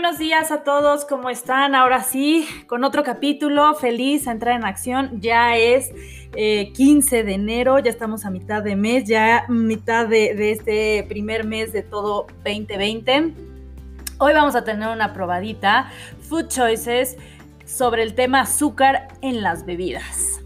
buenos días a todos, ¿cómo están? Ahora sí, con otro capítulo, feliz a entrar en acción. Ya es 15 eh, de enero, ya estamos a mitad de mes, ya mitad de, de este primer mes de todo 2020. Hoy vamos a tener una probadita, Food Choices, sobre el tema azúcar en las bebidas.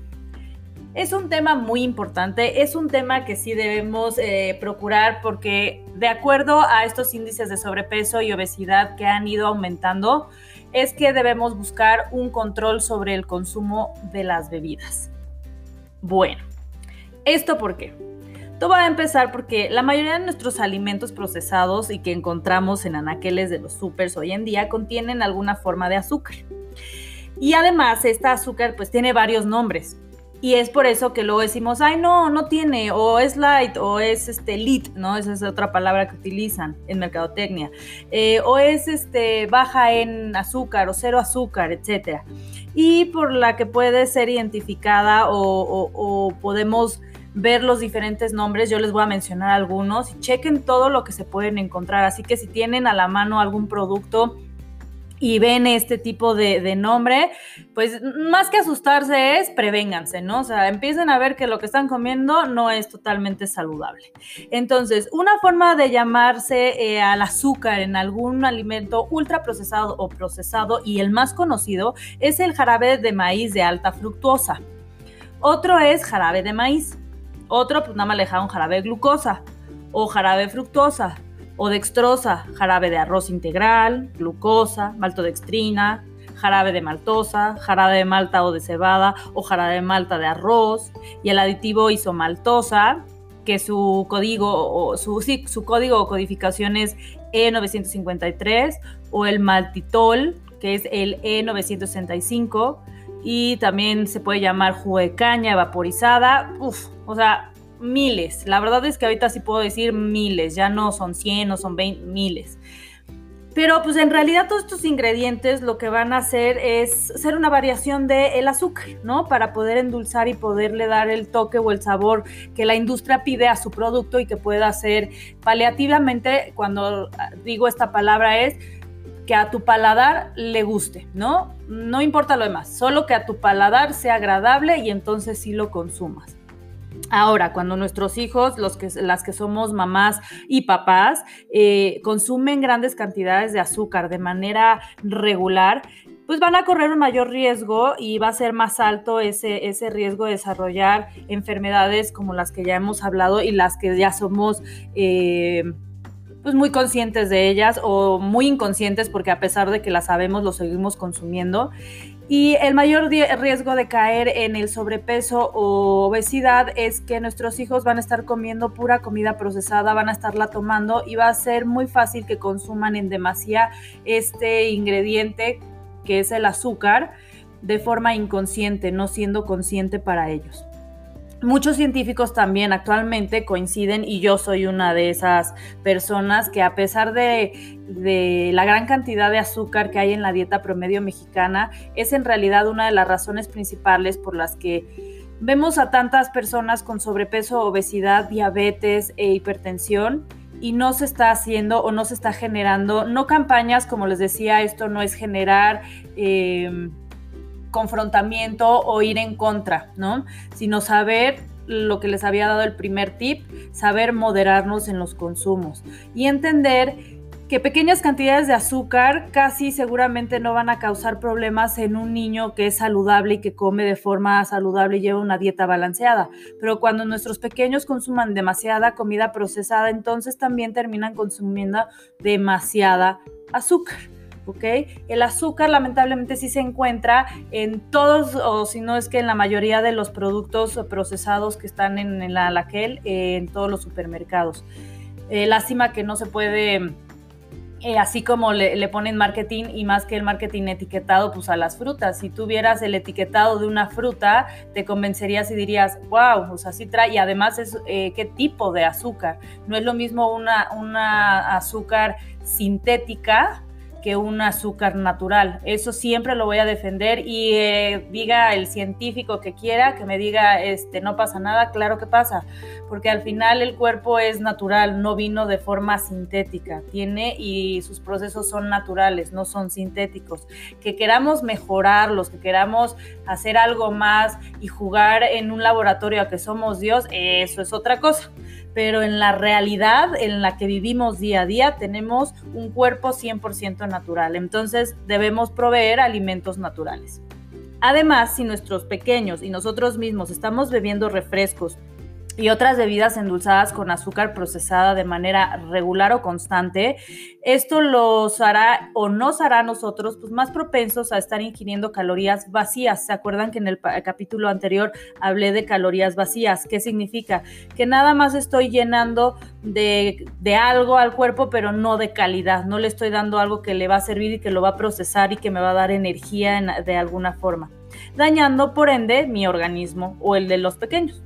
Es un tema muy importante, es un tema que sí debemos eh, procurar porque de acuerdo a estos índices de sobrepeso y obesidad que han ido aumentando, es que debemos buscar un control sobre el consumo de las bebidas. Bueno, ¿esto por qué? Todo va a empezar porque la mayoría de nuestros alimentos procesados y que encontramos en anaqueles de los supers hoy en día contienen alguna forma de azúcar. Y además, esta azúcar pues tiene varios nombres. Y es por eso que luego decimos, ay, no, no tiene, o es light, o es este lit, ¿no? Esa es otra palabra que utilizan en mercadotecnia. Eh, o es este baja en azúcar, o cero azúcar, etcétera. Y por la que puede ser identificada o, o podemos ver los diferentes nombres, yo les voy a mencionar algunos chequen todo lo que se pueden encontrar. Así que si tienen a la mano algún producto, y ven este tipo de, nombre, pues más que asustarse es prevénganse, ¿no? O sea, empiecen a ver que lo que están comiendo no es totalmente saludable. Entonces, una forma de llamarse eh, al azúcar en algún alimento ultraprocesado o procesado y el más conocido es el jarabe de maíz de alta fructuosa. Otro es jarabe de maíz. Otro, pues nada más le un jarabe glucosa o jarabe fructosa o dextrosa, jarabe de arroz integral, glucosa, maltodextrina, jarabe de maltosa, jarabe de malta o de cebada o jarabe de malta de arroz y el aditivo isomaltosa, que su código o su, su código o codificación es E953 o el maltitol, que es el E965 y también se puede llamar jugo de caña vaporizada, uf, o sea, miles. La verdad es que ahorita sí puedo decir miles, ya no son 100, no son 20, miles. Pero pues en realidad todos estos ingredientes lo que van a hacer es ser una variación del azúcar, ¿no? Para poder endulzar y poderle dar el toque o el sabor que la industria pide a su producto y que pueda ser paliativamente, cuando digo esta palabra es que a tu paladar le guste, ¿no? No importa lo demás, solo que a tu paladar sea agradable y entonces sí lo consumas. Ahora, cuando nuestros hijos, los que, las que somos mamás y papás, eh, consumen grandes cantidades de azúcar de manera regular, pues van a correr un mayor riesgo y va a ser más alto ese, ese riesgo de desarrollar enfermedades como las que ya hemos hablado y las que ya somos... Eh, pues muy conscientes de ellas o muy inconscientes porque a pesar de que las sabemos lo seguimos consumiendo y el mayor riesgo de caer en el sobrepeso o obesidad es que nuestros hijos van a estar comiendo pura comida procesada, van a estarla tomando y va a ser muy fácil que consuman en demasía este ingrediente que es el azúcar de forma inconsciente, no siendo consciente para ellos. Muchos científicos también actualmente coinciden, y yo soy una de esas personas, que a pesar de, la gran cantidad de azúcar que hay en la dieta promedio mexicana, es en realidad una de las razones principales por las que vemos a tantas personas con sobrepeso, obesidad, diabetes e hipertensión y no se está haciendo o no se está generando, no campañas, como les decía, esto no es generar... Eh, confrontamiento o ir en contra, ¿no? Sino saber lo que les había dado el primer tip, saber moderarnos en los consumos y entender que pequeñas cantidades de azúcar casi seguramente no van a causar problemas en un niño que es saludable y que come de forma saludable y lleva una dieta balanceada. Pero cuando nuestros pequeños consuman demasiada comida procesada, entonces también terminan consumiendo demasiada azúcar. ¿Ok? El azúcar lamentablemente sí se encuentra en todos, o si no es que en la mayoría de los productos procesados que están en, la laquel, en todos los supermercados. Eh, lástima que no se puede, eh, así como le, ponen marketing y más que el marketing etiquetado, pues a las frutas. Si tuvieras el etiquetado de una fruta, te convencerías y dirías, wow, pues así trae, y además es eh, qué tipo de azúcar. No es lo mismo una, una azúcar sintética que un azúcar natural. Eso siempre lo voy a defender y eh, diga el científico que quiera, que me diga, este, no pasa nada, claro que pasa, porque al final el cuerpo es natural, no vino de forma sintética, tiene y sus procesos son naturales, no son sintéticos. Que queramos mejorarlos, que queramos hacer algo más y jugar en un laboratorio a que somos Dios, eso es otra cosa pero en la realidad en la que vivimos día a día tenemos un cuerpo 100% natural, entonces debemos proveer alimentos naturales. Además, si nuestros pequeños y nosotros mismos estamos bebiendo refrescos y otras bebidas endulzadas con azúcar procesada de manera regular o constante, esto los hará o nos hará a nosotros pues, más propensos a estar ingiriendo calorías vacías. ¿Se acuerdan que en el capítulo anterior hablé de calorías vacías? ¿Qué significa? Que nada más estoy llenando de, de algo al cuerpo, pero no de calidad. No le estoy dando algo que le va a servir y que lo va a procesar y que me va a dar energía de alguna forma, dañando por ende mi organismo o el de los pequeños.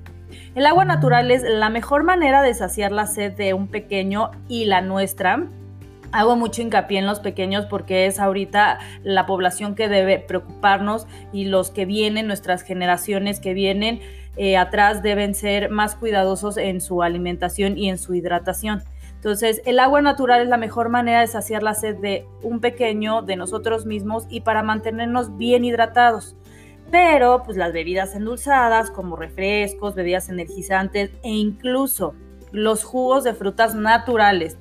El agua natural es la mejor manera de saciar la sed de un pequeño y la nuestra. Hago mucho hincapié en los pequeños porque es ahorita la población que debe preocuparnos y los que vienen, nuestras generaciones que vienen eh, atrás deben ser más cuidadosos en su alimentación y en su hidratación. Entonces, el agua natural es la mejor manera de saciar la sed de un pequeño, de nosotros mismos y para mantenernos bien hidratados pero pues las bebidas endulzadas como refrescos, bebidas energizantes e incluso los jugos de frutas naturales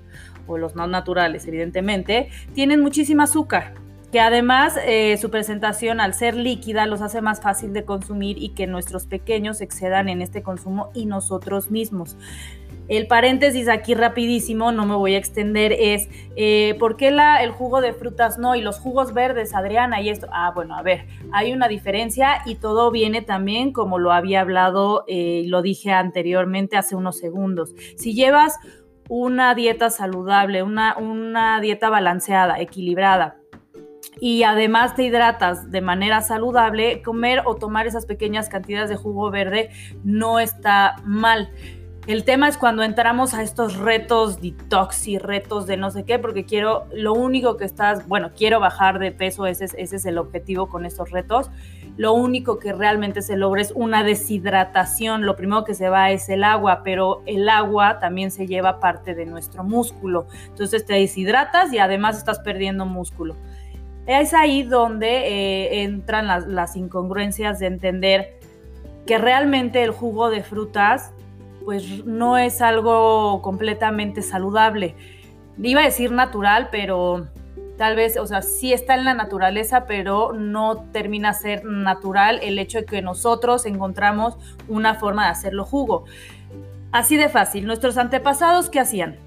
o los no naturales evidentemente tienen muchísima azúcar que además eh, su presentación al ser líquida los hace más fácil de consumir y que nuestros pequeños excedan en este consumo y nosotros mismos. El paréntesis aquí rapidísimo, no me voy a extender, es eh, ¿por qué la, el jugo de frutas no y los jugos verdes, Adriana, y esto? Ah, bueno, a ver, hay una diferencia y todo viene también como lo había hablado eh, lo dije anteriormente hace unos segundos. Si llevas una dieta saludable, una, una dieta balanceada, equilibrada, y además te hidratas de manera saludable, comer o tomar esas pequeñas cantidades de jugo verde no está mal. El tema es cuando entramos a estos retos detox y retos de no sé qué, porque quiero, lo único que estás, bueno, quiero bajar de peso, ese es, ese es el objetivo con estos retos. Lo único que realmente se logra es una deshidratación. Lo primero que se va es el agua, pero el agua también se lleva parte de nuestro músculo. Entonces te deshidratas y además estás perdiendo músculo. Es ahí donde eh, entran las, las incongruencias de entender que realmente el jugo de frutas pues no es algo completamente saludable. Iba a decir natural, pero tal vez, o sea, sí está en la naturaleza, pero no termina ser natural el hecho de que nosotros encontramos una forma de hacerlo jugo. Así de fácil, nuestros antepasados, ¿qué hacían?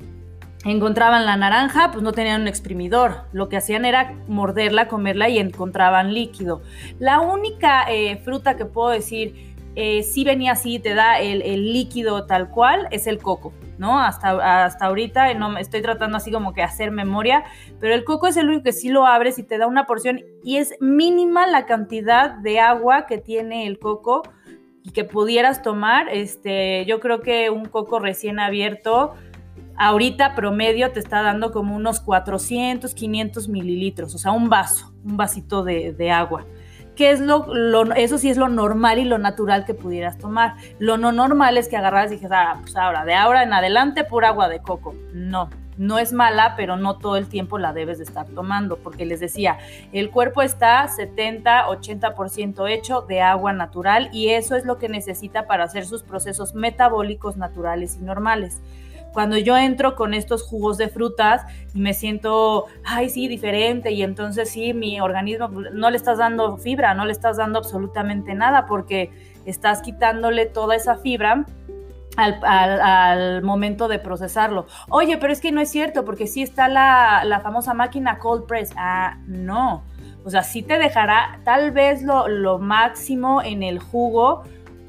Encontraban la naranja, pues no tenían un exprimidor. Lo que hacían era morderla, comerla y encontraban líquido. La única eh, fruta que puedo decir eh, si venía así, te da el, líquido tal cual, es el coco, ¿no? Hasta, hasta ahorita no, estoy tratando así como que hacer memoria, pero el coco es el único que sí lo abres y te da una porción y es mínima la cantidad de agua que tiene el coco y que pudieras tomar. Este, yo creo que un coco recién abierto, ahorita promedio te está dando como unos 400, 500 mililitros, o sea, un vaso, un vasito de agua que es lo, eso sí es lo normal y lo natural que pudieras tomar. Lo no normal es que agarras y dijes, ah, pues ahora, de ahora en adelante, pura agua de coco. No, no es mala, pero no todo el tiempo la debes de estar tomando, porque les decía, el cuerpo está 70, 80% hecho de agua natural y eso es lo que necesita para hacer sus procesos metabólicos naturales y normales cuando yo entro con estos jugos de frutas y me siento, ay, sí, diferente, y entonces sí, mi organismo no le estás dando fibra, no le estás dando absolutamente nada porque estás quitándole toda esa fibra. Al, momento de procesarlo. Oye, pero es que no es cierto, porque sí está la, la famosa máquina cold press. Ah, no. O sea, sí te dejará tal vez lo, lo máximo en el jugo,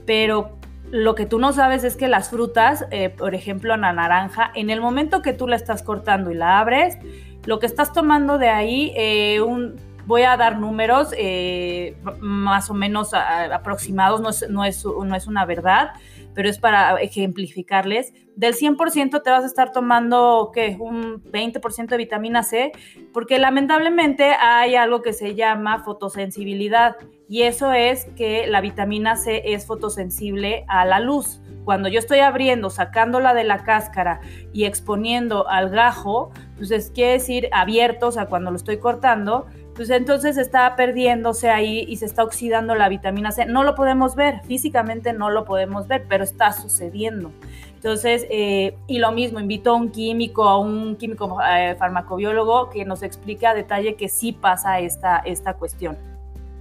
pero lo que tú no sabes es que las frutas, eh, por ejemplo, la naranja, en el momento que tú la estás cortando y la abres, lo que estás tomando de ahí, eh, un, voy a dar números eh, más o menos aproximados, no es, no, es, no es una verdad, pero es para ejemplificarles. Del 100% te vas a estar tomando, ¿qué? Un 20% de vitamina C, porque lamentablemente hay algo que se llama fotosensibilidad y eso es que la vitamina C es fotosensible a la luz. Cuando yo estoy abriendo, sacándola de la cáscara y exponiendo al gajo, pues es quiere decir abierto, o sea, cuando lo estoy cortando, pues entonces está perdiéndose ahí y se está oxidando la vitamina C. No lo podemos ver, físicamente no lo podemos ver, pero está sucediendo. Entonces, eh, y lo mismo, invito a un químico, a un químico eh, farmacobiólogo que nos explique a detalle que sí pasa esta, esta cuestión.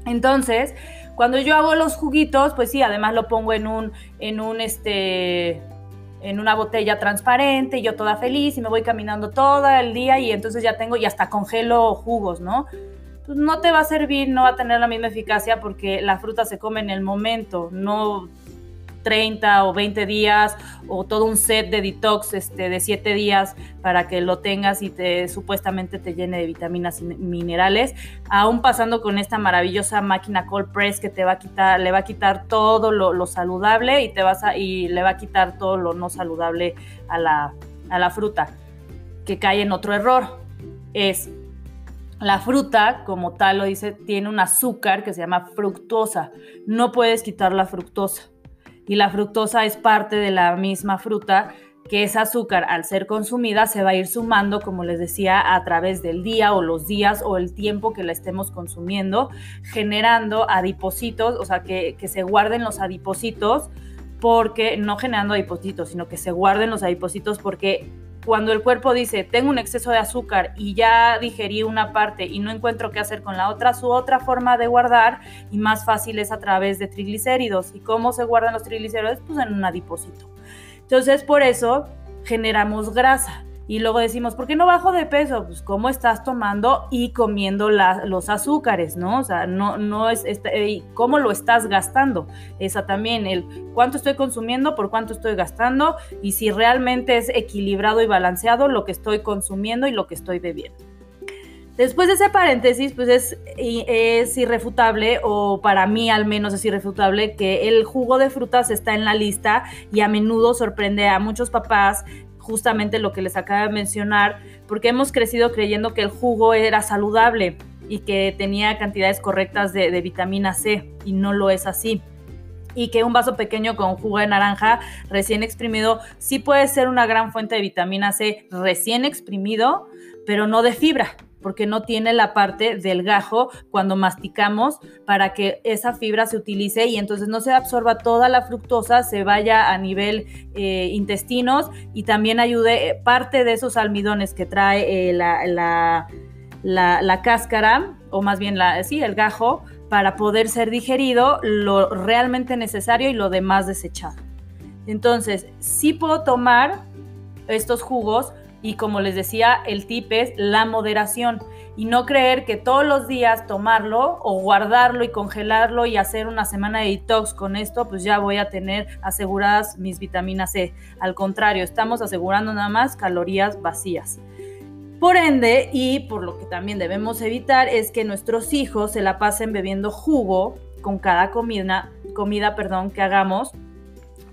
Entonces, cuando yo hago los juguitos, pues sí, además lo pongo en un, en un, este, en una botella transparente y yo toda feliz y me voy caminando todo el día y entonces ya tengo y hasta congelo jugos, ¿no? No te va a servir, no va a tener la misma eficacia porque la fruta se come en el momento, no 30 o 20 días o todo un set de detox este, de 7 días para que lo tengas y te supuestamente te llene de vitaminas y minerales, aún pasando con esta maravillosa máquina cold press que te va a quitar, le va a quitar todo lo, saludable y te vas y le va a quitar todo lo no saludable a la, a la fruta. Que cae en otro error. Es la fruta, como tal lo dice, tiene un azúcar que se llama fructosa. No puedes quitar la fructosa y la fructosa es parte de la misma fruta que ese azúcar al ser consumida se va a ir sumando, como les decía, a través del día o los días o el tiempo que la estemos consumiendo, generando adipocitos, o sea, que, que se guarden los adipocitos, porque no generando adipocitos, sino que se guarden los adipocitos porque cuando el cuerpo dice, tengo un exceso de azúcar y ya digerí una parte y no encuentro qué hacer con la otra, su otra forma de guardar y más fácil es a través de triglicéridos. ¿Y cómo se guardan los triglicéridos? Pues en un adipósito. Entonces, por eso generamos grasa. Y luego decimos, ¿por qué no bajo de peso? Pues cómo estás tomando y comiendo los azúcares, ¿no? O sea, no, no es, este, cómo lo estás gastando. Esa también, el cuánto estoy consumiendo, por cuánto estoy gastando y si realmente es equilibrado y balanceado lo que estoy consumiendo y lo que estoy bebiendo. Después de ese paréntesis, pues es, es, irrefutable, o para mí al menos es irrefutable, que el jugo de frutas está en la lista y a menudo sorprende a muchos papás justamente lo que les acabo de mencionar, porque hemos crecido creyendo que el jugo era saludable y que tenía cantidades correctas de, vitamina C y no lo es así. Y que un vaso pequeño con jugo de naranja recién exprimido sí puede ser una gran fuente de vitamina C recién exprimido, pero no de fibra porque no tiene la parte del gajo cuando masticamos para que esa fibra se utilice y entonces no se absorba toda la fructosa, se vaya a nivel eh, intestinos y también ayude eh, parte de esos almidones que trae eh, la, la, cáscara, o más bien la, sí, el gajo, para poder ser digerido lo realmente necesario y lo demás desechado. Entonces, sí puedo tomar estos jugos, y como les decía, el tip es la moderación y no creer que todos los días tomarlo o guardarlo y congelarlo y hacer una semana de detox con esto, pues ya voy a tener aseguradas mis vitaminas C. Al contrario, estamos asegurando nada más calorías vacías. Por ende, y por lo que también debemos evitar, es que nuestros hijos se la pasen bebiendo jugo con cada comida, comida perdón, que hagamos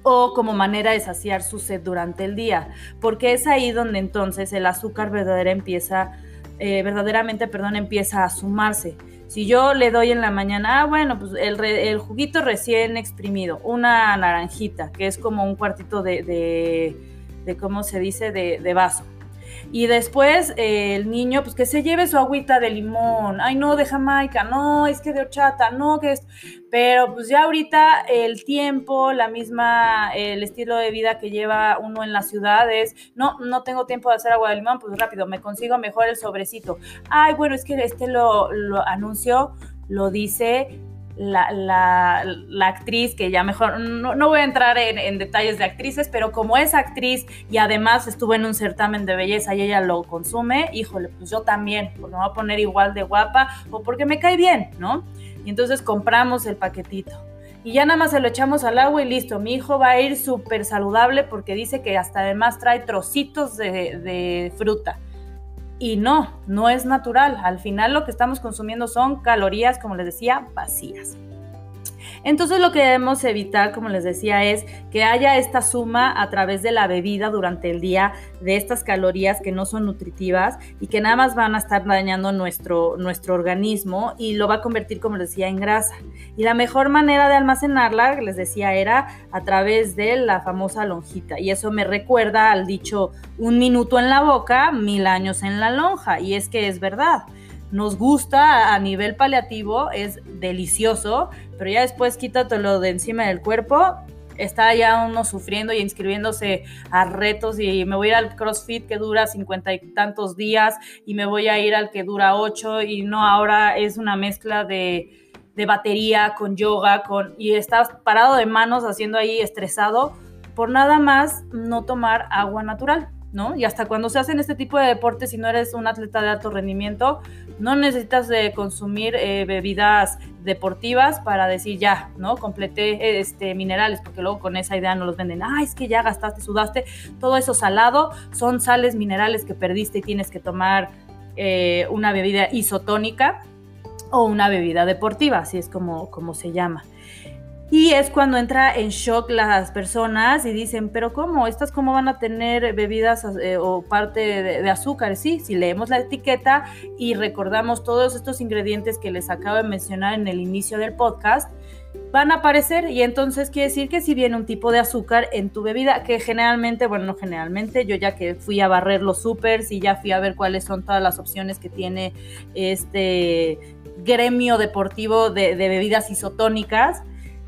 o como manera de saciar su sed durante el día, porque es ahí donde entonces el azúcar verdadera empieza, eh, verdaderamente perdón, empieza a sumarse. Si yo le doy en la mañana, ah, bueno, pues el, juguito recién exprimido, una naranjita, que es como un cuartito de, de, de ¿cómo se dice?, de, de vaso y después eh, el niño, pues que se lleve su agüita de limón. Ay, no, de Jamaica, no, es que de horchata, no, que es. Pero pues ya ahorita el tiempo, la misma, el estilo de vida que lleva uno en las ciudades, no, no tengo tiempo de hacer agua de limón, pues rápido, me consigo mejor el sobrecito. Ay, bueno, es que este lo, lo anunció, lo dice la, la, actriz, que ya mejor, no, voy a entrar en, detalles de actrices, pero como es actriz y además estuvo en un certamen de belleza y ella lo consume, híjole, pues yo también, porque me voy a poner igual de guapa o porque me cae bien, ¿no? Y entonces compramos el paquetito. Y ya nada más se lo echamos al agua y listo. Mi hijo va a ir súper saludable porque dice que hasta además trae trocitos de, de fruta. Y no, no es natural. Al final lo que estamos consumiendo son calorías, como les decía, vacías. Entonces lo que debemos evitar, como les decía, es que haya esta suma a través de la bebida durante el día de estas calorías que no son nutritivas y que nada más van a estar dañando nuestro, nuestro organismo y lo va a convertir, como les decía, en grasa. Y la mejor manera de almacenarla, les decía, era a través de la famosa lonjita. Y eso me recuerda al dicho, un minuto en la boca, mil años en la lonja. Y es que es verdad nos gusta a nivel paliativo, es delicioso, pero ya después quítatelo de encima del cuerpo, está ya uno sufriendo y inscribiéndose a retos y me voy al CrossFit que dura cincuenta y tantos días y me voy a ir al que dura ocho y no, ahora es una mezcla de, de batería con yoga con, y estás parado de manos haciendo ahí estresado por nada más no tomar agua natural. ¿no? Y hasta cuando se hacen este tipo de deportes, si no eres un atleta de alto rendimiento, no necesitas de consumir eh, bebidas deportivas para decir ya, ¿no? Completé este, minerales, porque luego con esa idea no los venden. Ah, es que ya gastaste, sudaste. Todo eso salado son sales minerales que perdiste y tienes que tomar eh, una bebida isotónica o una bebida deportiva, así es como, como se llama. Y es cuando entra en shock las personas y dicen, pero ¿cómo? ¿Estas cómo van a tener bebidas eh, o parte de, azúcar? Sí, si leemos la etiqueta y recordamos todos estos ingredientes que les acabo de mencionar en el inicio del podcast, van a aparecer y entonces quiere decir que si viene un tipo de azúcar en tu bebida, que generalmente, bueno, no generalmente, yo ya que fui a barrer los supers y ya fui a ver cuáles son todas las opciones que tiene este gremio deportivo de, de bebidas isotónicas,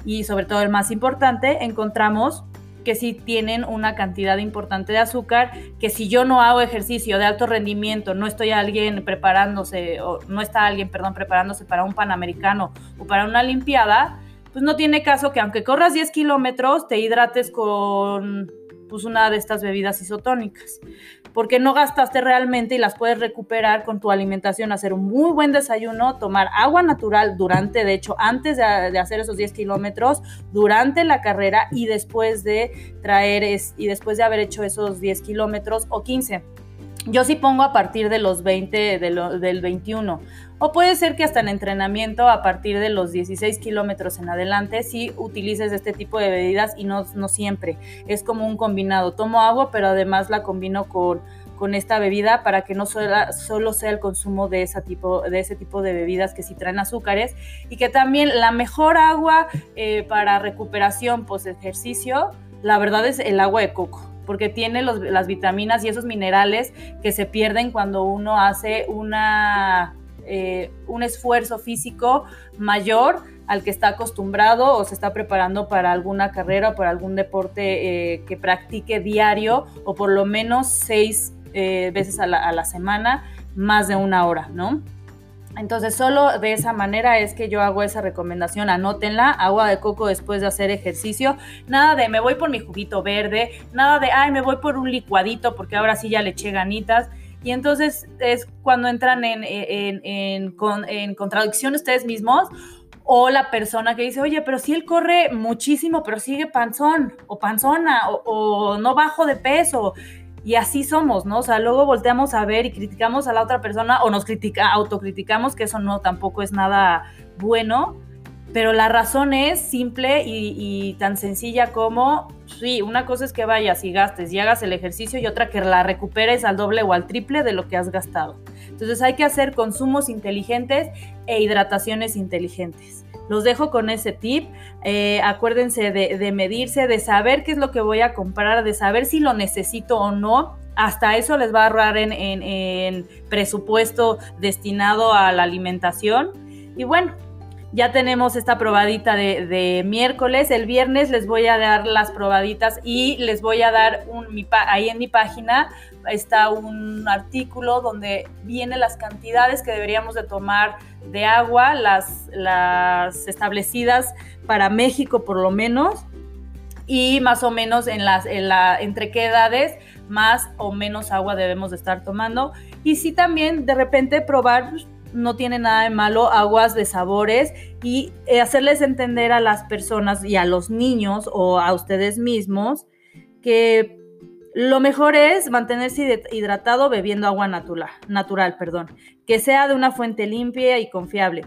y sobre todo el más importante, encontramos que si tienen una cantidad importante de azúcar, que si yo no hago ejercicio de alto rendimiento, no estoy alguien preparándose, no está alguien, perdón, preparándose para un panamericano o para una limpiada, pues no tiene caso que aunque corras 10 kilómetros, te hidrates con pues una de estas bebidas isotónicas, porque no gastaste realmente y las puedes recuperar con tu alimentación, hacer un muy buen desayuno, tomar agua natural durante, de hecho, antes de, hacer esos 10 kilómetros, durante la carrera y después de traer, es, y después de haber hecho esos 10 kilómetros o 15. Yo sí pongo a partir de los 20, del 21. O puede ser que hasta en entrenamiento, a partir de los 16 kilómetros en adelante, sí utilices este tipo de bebidas y no, no siempre. Es como un combinado. Tomo agua, pero además la combino con, con esta bebida para que no solo sea el consumo de, ese tipo, de ese tipo de bebidas que sí traen azúcares y que también la mejor agua eh, para recuperación post ejercicio, la verdad es el agua de coco porque tiene las vitaminas y esos minerales que se pierden cuando uno hace una, eh, un esfuerzo físico mayor al que está acostumbrado o se está preparando para alguna carrera o para algún deporte eh, que practique diario o por lo menos seis eh, veces a la, a la semana, más de una hora, ¿no? Entonces, solo de esa manera es que yo hago esa recomendación. Anótenla, agua de coco después de hacer ejercicio. Nada de me voy por mi juguito verde, nada de ay, me voy por un licuadito porque ahora sí ya le eché ganitas. Y entonces es cuando entran en, en, en, en contradicción ustedes mismos o la persona que dice, oye, pero si él corre muchísimo, pero sigue panzón o panzona o no bajo de peso y así somos, ¿no? O sea, luego volteamos a ver y criticamos a la otra persona o nos critica, autocriticamos, que eso no tampoco es nada bueno, pero la razón es simple y, tan sencilla como, sí, una cosa es que vayas y gastes y hagas el ejercicio y otra que la recuperes al doble o al triple de lo que has gastado. Entonces hay que hacer consumos inteligentes e hidrataciones inteligentes. Los dejo con ese tip. Eh, acuérdense de, medirse, de saber qué es lo que voy a comprar, de saber si lo necesito o no. Hasta eso les va a ahorrar en, presupuesto destinado a la alimentación. Y bueno, ya tenemos esta probadita de, miércoles. El viernes les voy a dar las probaditas y les voy a dar un, ahí en mi página está un artículo donde vienen las cantidades que deberíamos de tomar de agua, las, establecidas para México por lo menos, y más o menos en las, en la, entre qué edades más o menos agua debemos de estar tomando. Y sí también de repente probar, no tiene nada de malo, aguas de sabores y eh, hacerles entender a las personas y a los niños o a ustedes mismos que lo mejor es mantenerse hidratado bebiendo agua natural, natural, perdón, que sea de una fuente limpia y confiable.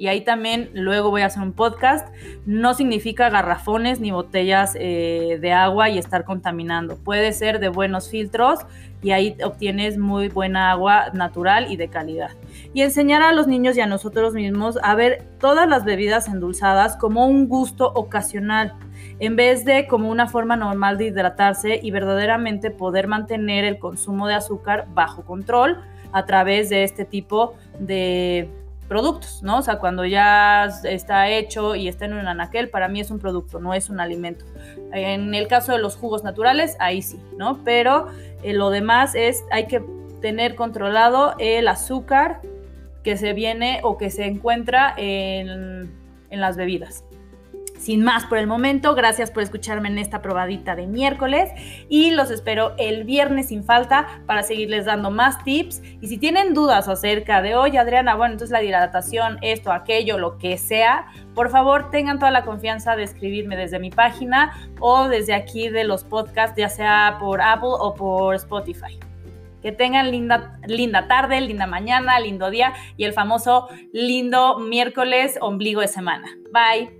Y ahí también luego voy a hacer un podcast, no significa garrafones ni botellas eh, de agua y estar contaminando. Puede ser de buenos filtros y ahí obtienes muy buena agua natural y de calidad. Y enseñar a los niños y a nosotros mismos a ver todas las bebidas endulzadas como un gusto ocasional en vez de como una forma normal de hidratarse y verdaderamente poder mantener el consumo de azúcar bajo control a través de este tipo de productos, ¿no? O sea, cuando ya está hecho y está en un anaquel, para mí es un producto, no es un alimento. En el caso de los jugos naturales, ahí sí, ¿no? Pero eh, lo demás es, hay que tener controlado el azúcar que se viene o que se encuentra en, en las bebidas. Sin más por el momento, gracias por escucharme en esta probadita de miércoles y los espero el viernes sin falta para seguirles dando más tips. Y si tienen dudas acerca de, hoy, Adriana, bueno, entonces la hidratación, esto, aquello, lo que sea, por favor tengan toda la confianza de escribirme desde mi página o desde aquí de los podcasts, ya sea por Apple o por Spotify. Que tengan linda, linda tarde, linda mañana, lindo día y el famoso lindo miércoles ombligo de semana. Bye.